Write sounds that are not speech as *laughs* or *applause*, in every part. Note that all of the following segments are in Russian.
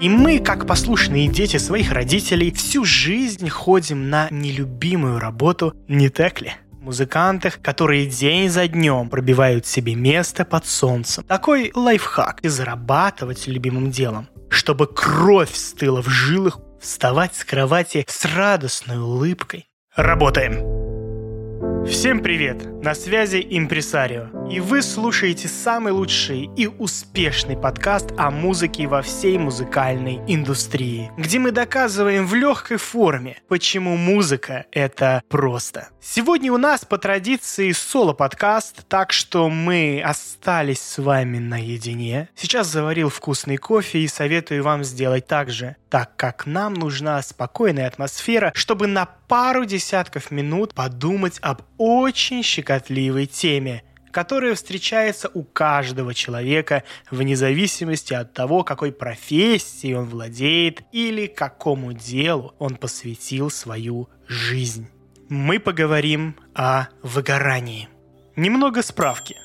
И мы, как послушные дети своих родителей, всю жизнь ходим на нелюбимую работу, не так ли? Музыкантах, которые день за днем пробивают себе место под солнцем. Такой лайфхак и зарабатывать любимым делом. Чтобы кровь стыла в жилах, вставать с кровати с радостной улыбкой. Работаем! Всем привет! На связи Импресарио. И вы слушаете самый лучший и успешный подкаст о музыке во всей музыкальной индустрии, где мы доказываем в легкой форме, почему музыка — это просто. Сегодня у нас по традиции соло-подкаст, так что мы остались с вами наедине. Сейчас заварил вкусный кофе и советую вам сделать так же, так как нам нужна спокойная атмосфера, чтобы на пару десятков минут подумать об очень щекотливой теме, которая встречается у каждого человека вне зависимости от того, какой профессией он владеет или какому делу он посвятил свою жизнь. Мы поговорим о выгорании. Немного справки.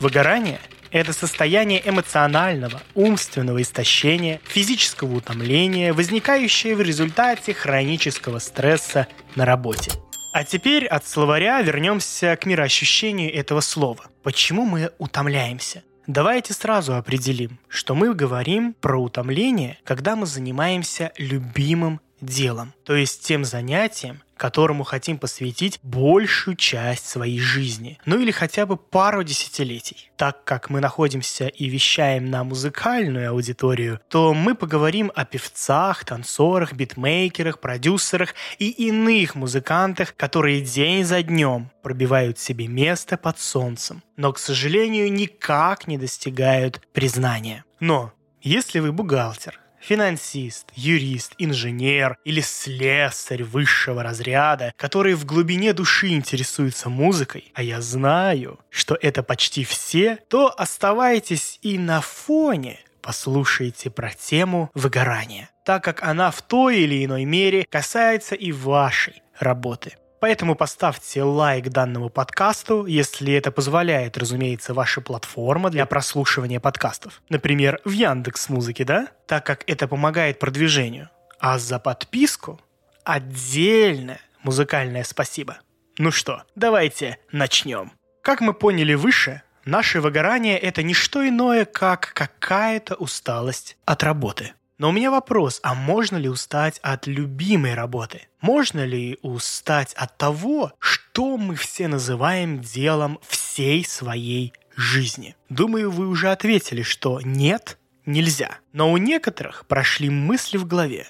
Выгорание – это состояние эмоционального, умственного истощения, физического утомления, возникающее в результате хронического стресса на работе. А теперь от словаря вернемся к мироощущению этого слова. Почему мы утомляемся? Давайте сразу определим, что мы говорим про утомление, когда мы занимаемся любимым делом, то есть тем занятием, которому хотим посвятить большую часть своей жизни, ну или хотя бы пару десятилетий. Так как мы находимся и вещаем на музыкальную аудиторию, то мы поговорим о певцах, танцорах, битмейкерах, продюсерах и иных музыкантах, которые день за днем пробивают себе место под солнцем, но, к сожалению, никак не достигают признания. Но если вы бухгалтер, финансист, юрист, инженер или слесарь высшего разряда, которые в глубине души интересуются музыкой, а я знаю, что это почти все, то оставайтесь и на фоне послушайте про тему выгорания, так как она в той или иной мере касается и вашей работы. Поэтому поставьте лайк данному подкасту, если это позволяет, разумеется, ваша платформа для прослушивания подкастов. Например, в Яндекс Музыке, да? Так как это помогает продвижению. А за подписку отдельное музыкальное спасибо. Ну что, давайте начнем. Как мы поняли выше, наше выгорание – это не что иное, как какая-то усталость от работы. Но у меня вопрос, а можно ли устать от любимой работы? Можно ли устать от того, что мы все называем делом всей своей жизни? Думаю, вы уже ответили, что нет, нельзя. Но у некоторых прошли мысли в голове.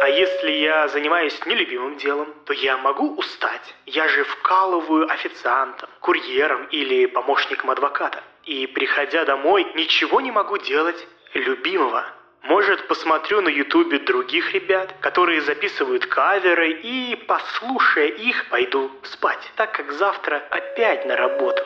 А если я занимаюсь нелюбимым делом, то я могу устать. Я же вкалываю официантом, курьером или помощником адвоката. И приходя домой, ничего не могу делать любимого. Может, посмотрю на ютубе других ребят, которые записывают каверы, и, послушая их, пойду спать, так как завтра опять на работу.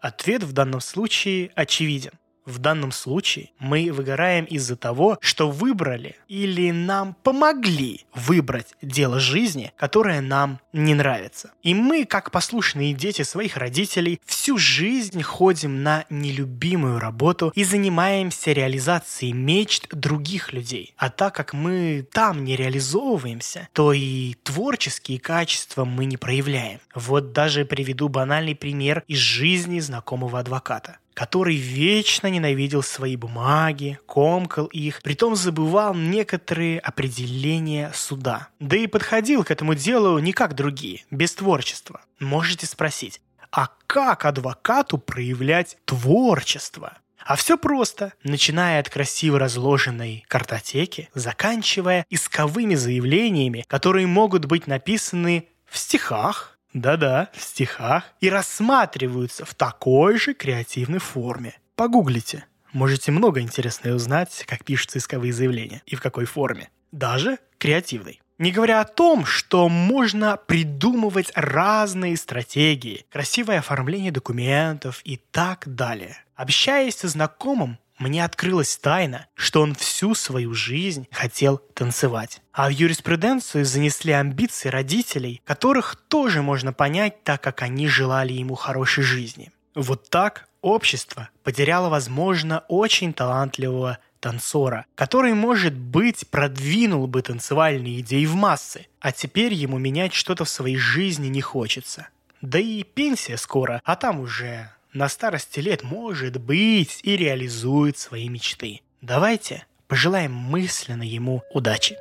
Ответ в данном случае очевиден. В данном случае мы выгораем из-за того, что выбрали или нам помогли выбрать дело жизни, которое нам не нравится. И мы, как послушные дети своих родителей, всю жизнь ходим на нелюбимую работу и занимаемся реализацией мечт других людей. А так как мы там не реализовываемся, то и творческие качества мы не проявляем. Вот даже приведу банальный пример из жизни знакомого адвоката который вечно ненавидел свои бумаги, комкал их, притом забывал некоторые определения суда. Да и подходил к этому делу не как другие, без творчества. Можете спросить, а как адвокату проявлять творчество? А все просто, начиная от красиво разложенной картотеки, заканчивая исковыми заявлениями, которые могут быть написаны в стихах, да-да, в стихах. И рассматриваются в такой же креативной форме. Погуглите. Можете много интересного узнать, как пишутся исковые заявления и в какой форме. Даже креативной. Не говоря о том, что можно придумывать разные стратегии, красивое оформление документов и так далее. Общаясь со знакомым, мне открылась тайна, что он всю свою жизнь хотел танцевать. А в юриспруденцию занесли амбиции родителей, которых тоже можно понять, так как они желали ему хорошей жизни. Вот так общество потеряло, возможно, очень талантливого танцора, который, может быть, продвинул бы танцевальные идеи в массы, а теперь ему менять что-то в своей жизни не хочется. Да и пенсия скоро, а там уже на старости лет, может быть, и реализует свои мечты. Давайте пожелаем мысленно ему удачи.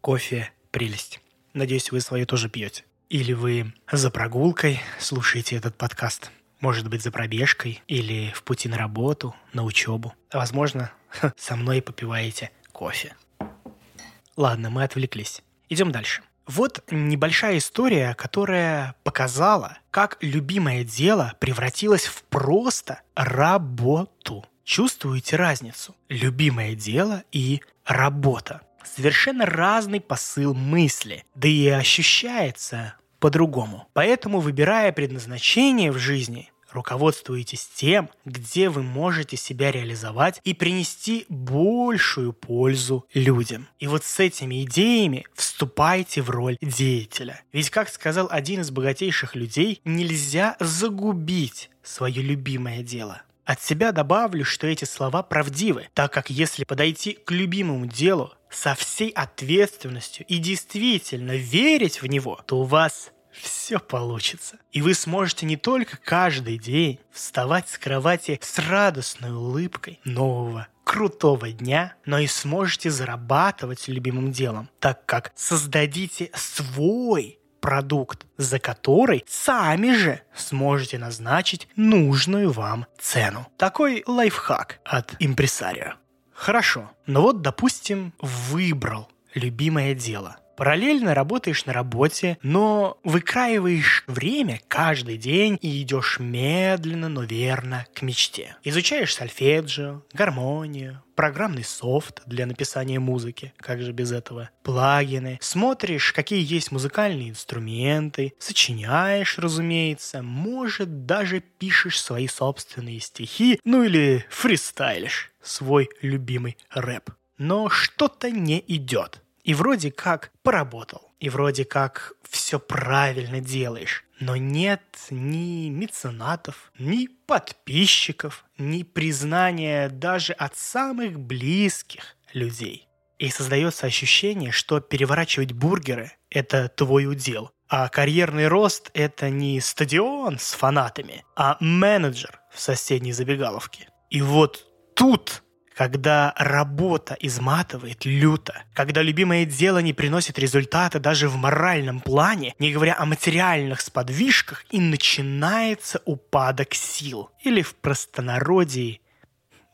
Кофе – прелесть. Надеюсь, вы свое тоже пьете. Или вы за прогулкой слушаете этот подкаст. Может быть, за пробежкой или в пути на работу, на учебу. Возможно, *laughs* со мной попиваете кофе. Ладно, мы отвлеклись. Идем дальше. Вот небольшая история, которая показала, как любимое дело превратилось в просто работу. Чувствуете разницу? Любимое дело и работа. Совершенно разный посыл мысли, да и ощущается по-другому. Поэтому, выбирая предназначение в жизни, руководствуетесь тем, где вы можете себя реализовать и принести большую пользу людям. И вот с этими идеями вступайте в роль деятеля. Ведь, как сказал один из богатейших людей, нельзя загубить свое любимое дело. От себя добавлю, что эти слова правдивы, так как если подойти к любимому делу со всей ответственностью и действительно верить в него, то у вас все получится. И вы сможете не только каждый день вставать с кровати с радостной улыбкой нового крутого дня, но и сможете зарабатывать любимым делом, так как создадите свой продукт, за который сами же сможете назначить нужную вам цену. Такой лайфхак от импресарио. Хорошо, но вот, допустим, выбрал любимое дело – Параллельно работаешь на работе, но выкраиваешь время каждый день и идешь медленно, но верно к мечте. Изучаешь сольфеджио, гармонию, программный софт для написания музыки, как же без этого, плагины, смотришь, какие есть музыкальные инструменты, сочиняешь, разумеется, может, даже пишешь свои собственные стихи, ну или фристайлишь свой любимый рэп. Но что-то не идет. И вроде как поработал, и вроде как все правильно делаешь. Но нет ни меценатов, ни подписчиков, ни признания даже от самых близких людей. И создается ощущение, что переворачивать бургеры – это твой удел, а карьерный рост – это не стадион с фанатами, а менеджер в соседней забегаловке. И вот тут когда работа изматывает люто, когда любимое дело не приносит результата даже в моральном плане, не говоря о материальных сподвижках, и начинается упадок сил. Или в простонародье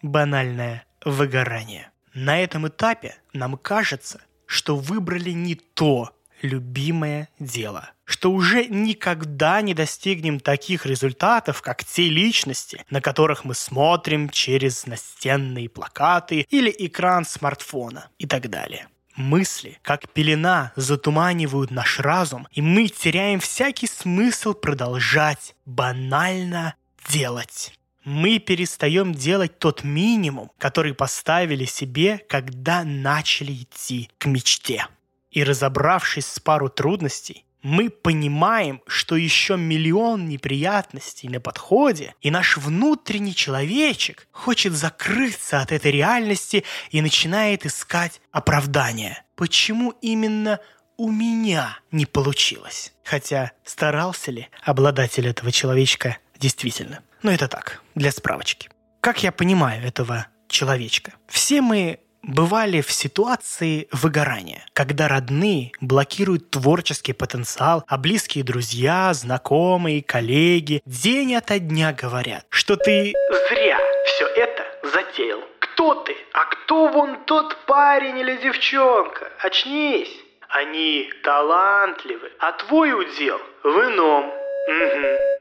банальное выгорание. На этом этапе нам кажется, что выбрали не то любимое дело что уже никогда не достигнем таких результатов, как те личности, на которых мы смотрим через настенные плакаты или экран смартфона и так далее. Мысли, как пелена, затуманивают наш разум, и мы теряем всякий смысл продолжать банально делать. Мы перестаем делать тот минимум, который поставили себе, когда начали идти к мечте. И разобравшись с пару трудностей, мы понимаем, что еще миллион неприятностей на подходе, и наш внутренний человечек хочет закрыться от этой реальности и начинает искать оправдания. Почему именно у меня не получилось? Хотя старался ли обладатель этого человечка действительно? Но это так, для справочки. Как я понимаю этого человечка? Все мы бывали в ситуации выгорания, когда родные блокируют творческий потенциал, а близкие друзья, знакомые, коллеги день ото дня говорят, что ты зря все это затеял. Кто ты? А кто вон тот парень или девчонка? Очнись! Они талантливы, а твой удел в ином. Угу.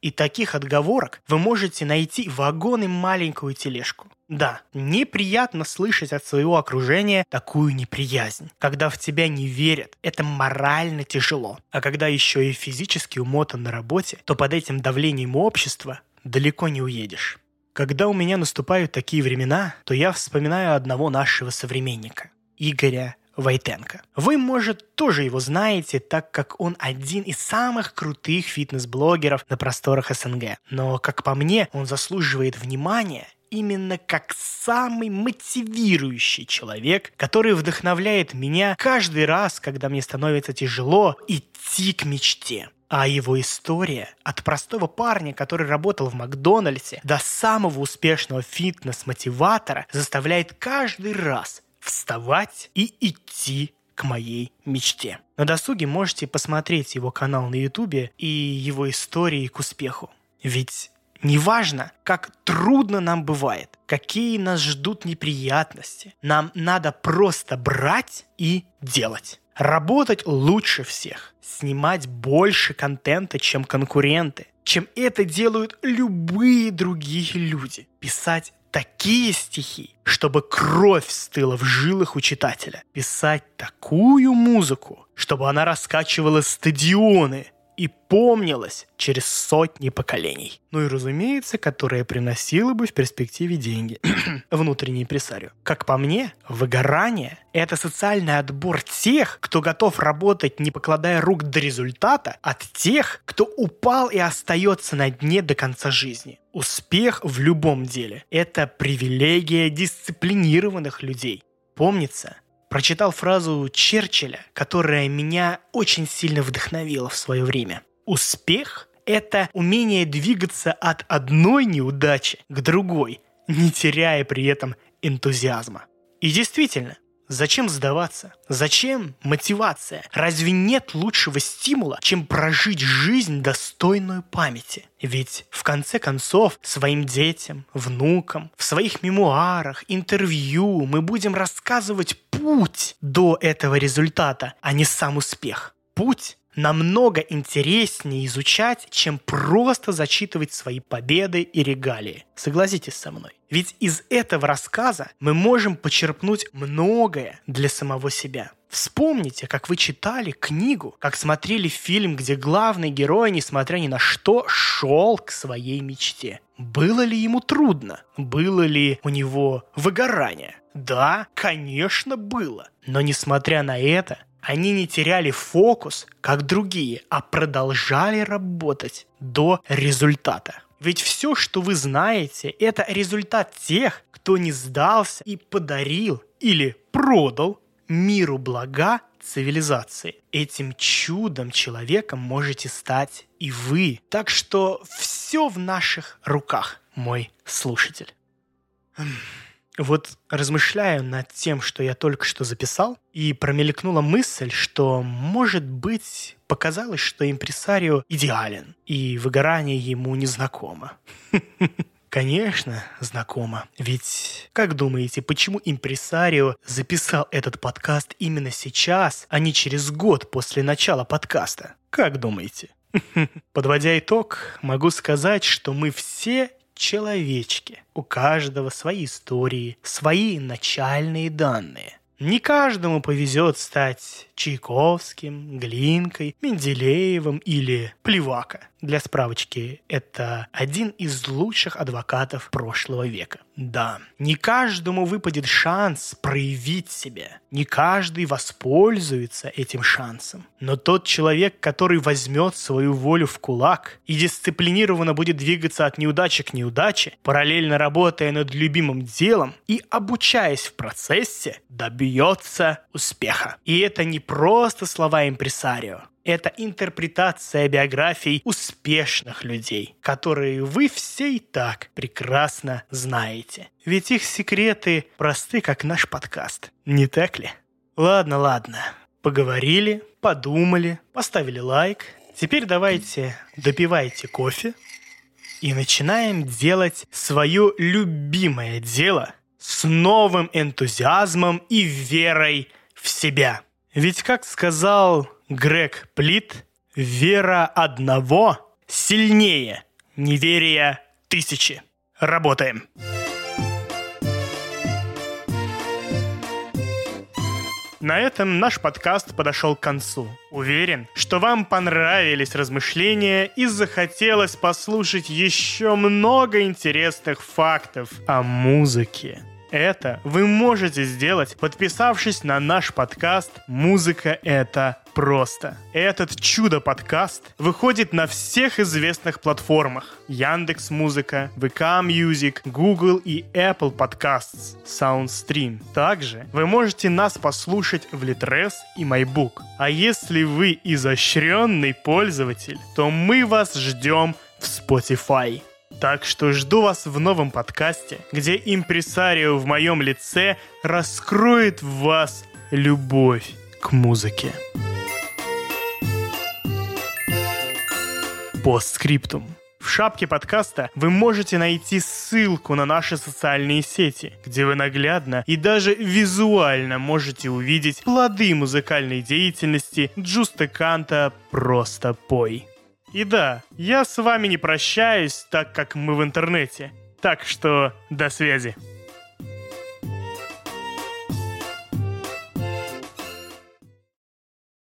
И таких отговорок вы можете найти вагон и маленькую тележку. Да, неприятно слышать от своего окружения такую неприязнь. Когда в тебя не верят, это морально тяжело. А когда еще и физически умотан на работе, то под этим давлением общества далеко не уедешь. Когда у меня наступают такие времена, то я вспоминаю одного нашего современника. Игоря Войтенко. Вы, может, тоже его знаете, так как он один из самых крутых фитнес-блогеров на просторах СНГ. Но, как по мне, он заслуживает внимания именно как самый мотивирующий человек, который вдохновляет меня каждый раз, когда мне становится тяжело идти к мечте. А его история от простого парня, который работал в Макдональдсе, до самого успешного фитнес-мотиватора заставляет каждый раз вставать и идти к моей мечте. На досуге можете посмотреть его канал на ютубе и его истории к успеху. Ведь Неважно, как трудно нам бывает, какие нас ждут неприятности, нам надо просто брать и делать. Работать лучше всех, снимать больше контента, чем конкуренты, чем это делают любые другие люди. Писать такие стихи, чтобы кровь стыла в жилах у читателя. Писать такую музыку, чтобы она раскачивала стадионы – и помнилась через сотни поколений. Ну и, разумеется, которая приносила бы в перспективе деньги. *clears throat* Внутренний импресарио. Как по мне, выгорание – это социальный отбор тех, кто готов работать, не покладая рук до результата, от тех, кто упал и остается на дне до конца жизни. Успех в любом деле – это привилегия дисциплинированных людей. Помнится, прочитал фразу Черчилля, которая меня очень сильно вдохновила в свое время. Успех – это умение двигаться от одной неудачи к другой, не теряя при этом энтузиазма. И действительно, Зачем сдаваться? Зачем мотивация? Разве нет лучшего стимула, чем прожить жизнь достойную памяти? Ведь, в конце концов, своим детям, внукам, в своих мемуарах, интервью мы будем рассказывать путь до этого результата, а не сам успех. Путь намного интереснее изучать, чем просто зачитывать свои победы и регалии. Согласитесь со мной. Ведь из этого рассказа мы можем почерпнуть многое для самого себя. Вспомните, как вы читали книгу, как смотрели фильм, где главный герой, несмотря ни на что, шел к своей мечте. Было ли ему трудно? Было ли у него выгорание? Да, конечно, было. Но несмотря на это, они не теряли фокус, как другие, а продолжали работать до результата. Ведь все, что вы знаете, это результат тех, кто не сдался и подарил или продал миру блага цивилизации. Этим чудом человеком можете стать и вы. Так что все в наших руках, мой слушатель. Вот размышляю над тем, что я только что записал, и промелькнула мысль, что, может быть, показалось, что импресарио идеален, и выгорание ему незнакомо. *laughs* Конечно, знакомо. Ведь, как думаете, почему импресарио записал этот подкаст именно сейчас, а не через год после начала подкаста? Как думаете? *laughs* Подводя итог, могу сказать, что мы все человечки. У каждого свои истории, свои начальные данные. Не каждому повезет стать Чайковским, Глинкой, Менделеевым или Плевака. Для справочки, это один из лучших адвокатов прошлого века. Да, не каждому выпадет шанс проявить себя. Не каждый воспользуется этим шансом. Но тот человек, который возьмет свою волю в кулак и дисциплинированно будет двигаться от неудачи к неудаче, параллельно работая над любимым делом и обучаясь в процессе, добьется успеха. И это не просто слова импресарио. Это интерпретация биографий успешных людей, которые вы все и так прекрасно знаете. Ведь их секреты просты, как наш подкаст. Не так ли? Ладно, ладно. Поговорили, подумали, поставили лайк. Теперь давайте допивайте кофе и начинаем делать свое любимое дело с новым энтузиазмом и верой в себя. Ведь, как сказал Грег Плит, вера одного сильнее неверия тысячи. Работаем. На этом наш подкаст подошел к концу. Уверен, что вам понравились размышления и захотелось послушать еще много интересных фактов о музыке. Это вы можете сделать, подписавшись на наш подкаст «Музыка – это просто». Этот чудо-подкаст выходит на всех известных платформах. Яндекс Музыка, ВК Music, Google и Apple Podcasts, SoundStream. Также вы можете нас послушать в Litres и MyBook. А если вы изощренный пользователь, то мы вас ждем в Spotify. Так что жду вас в новом подкасте, где импресарио в моем лице раскроет в вас любовь к музыке. Постскриптум. В шапке подкаста вы можете найти ссылку на наши социальные сети, где вы наглядно и даже визуально можете увидеть плоды музыкальной деятельности Джуста Канта «Просто пой». И да, я с вами не прощаюсь, так как мы в интернете. Так что до связи.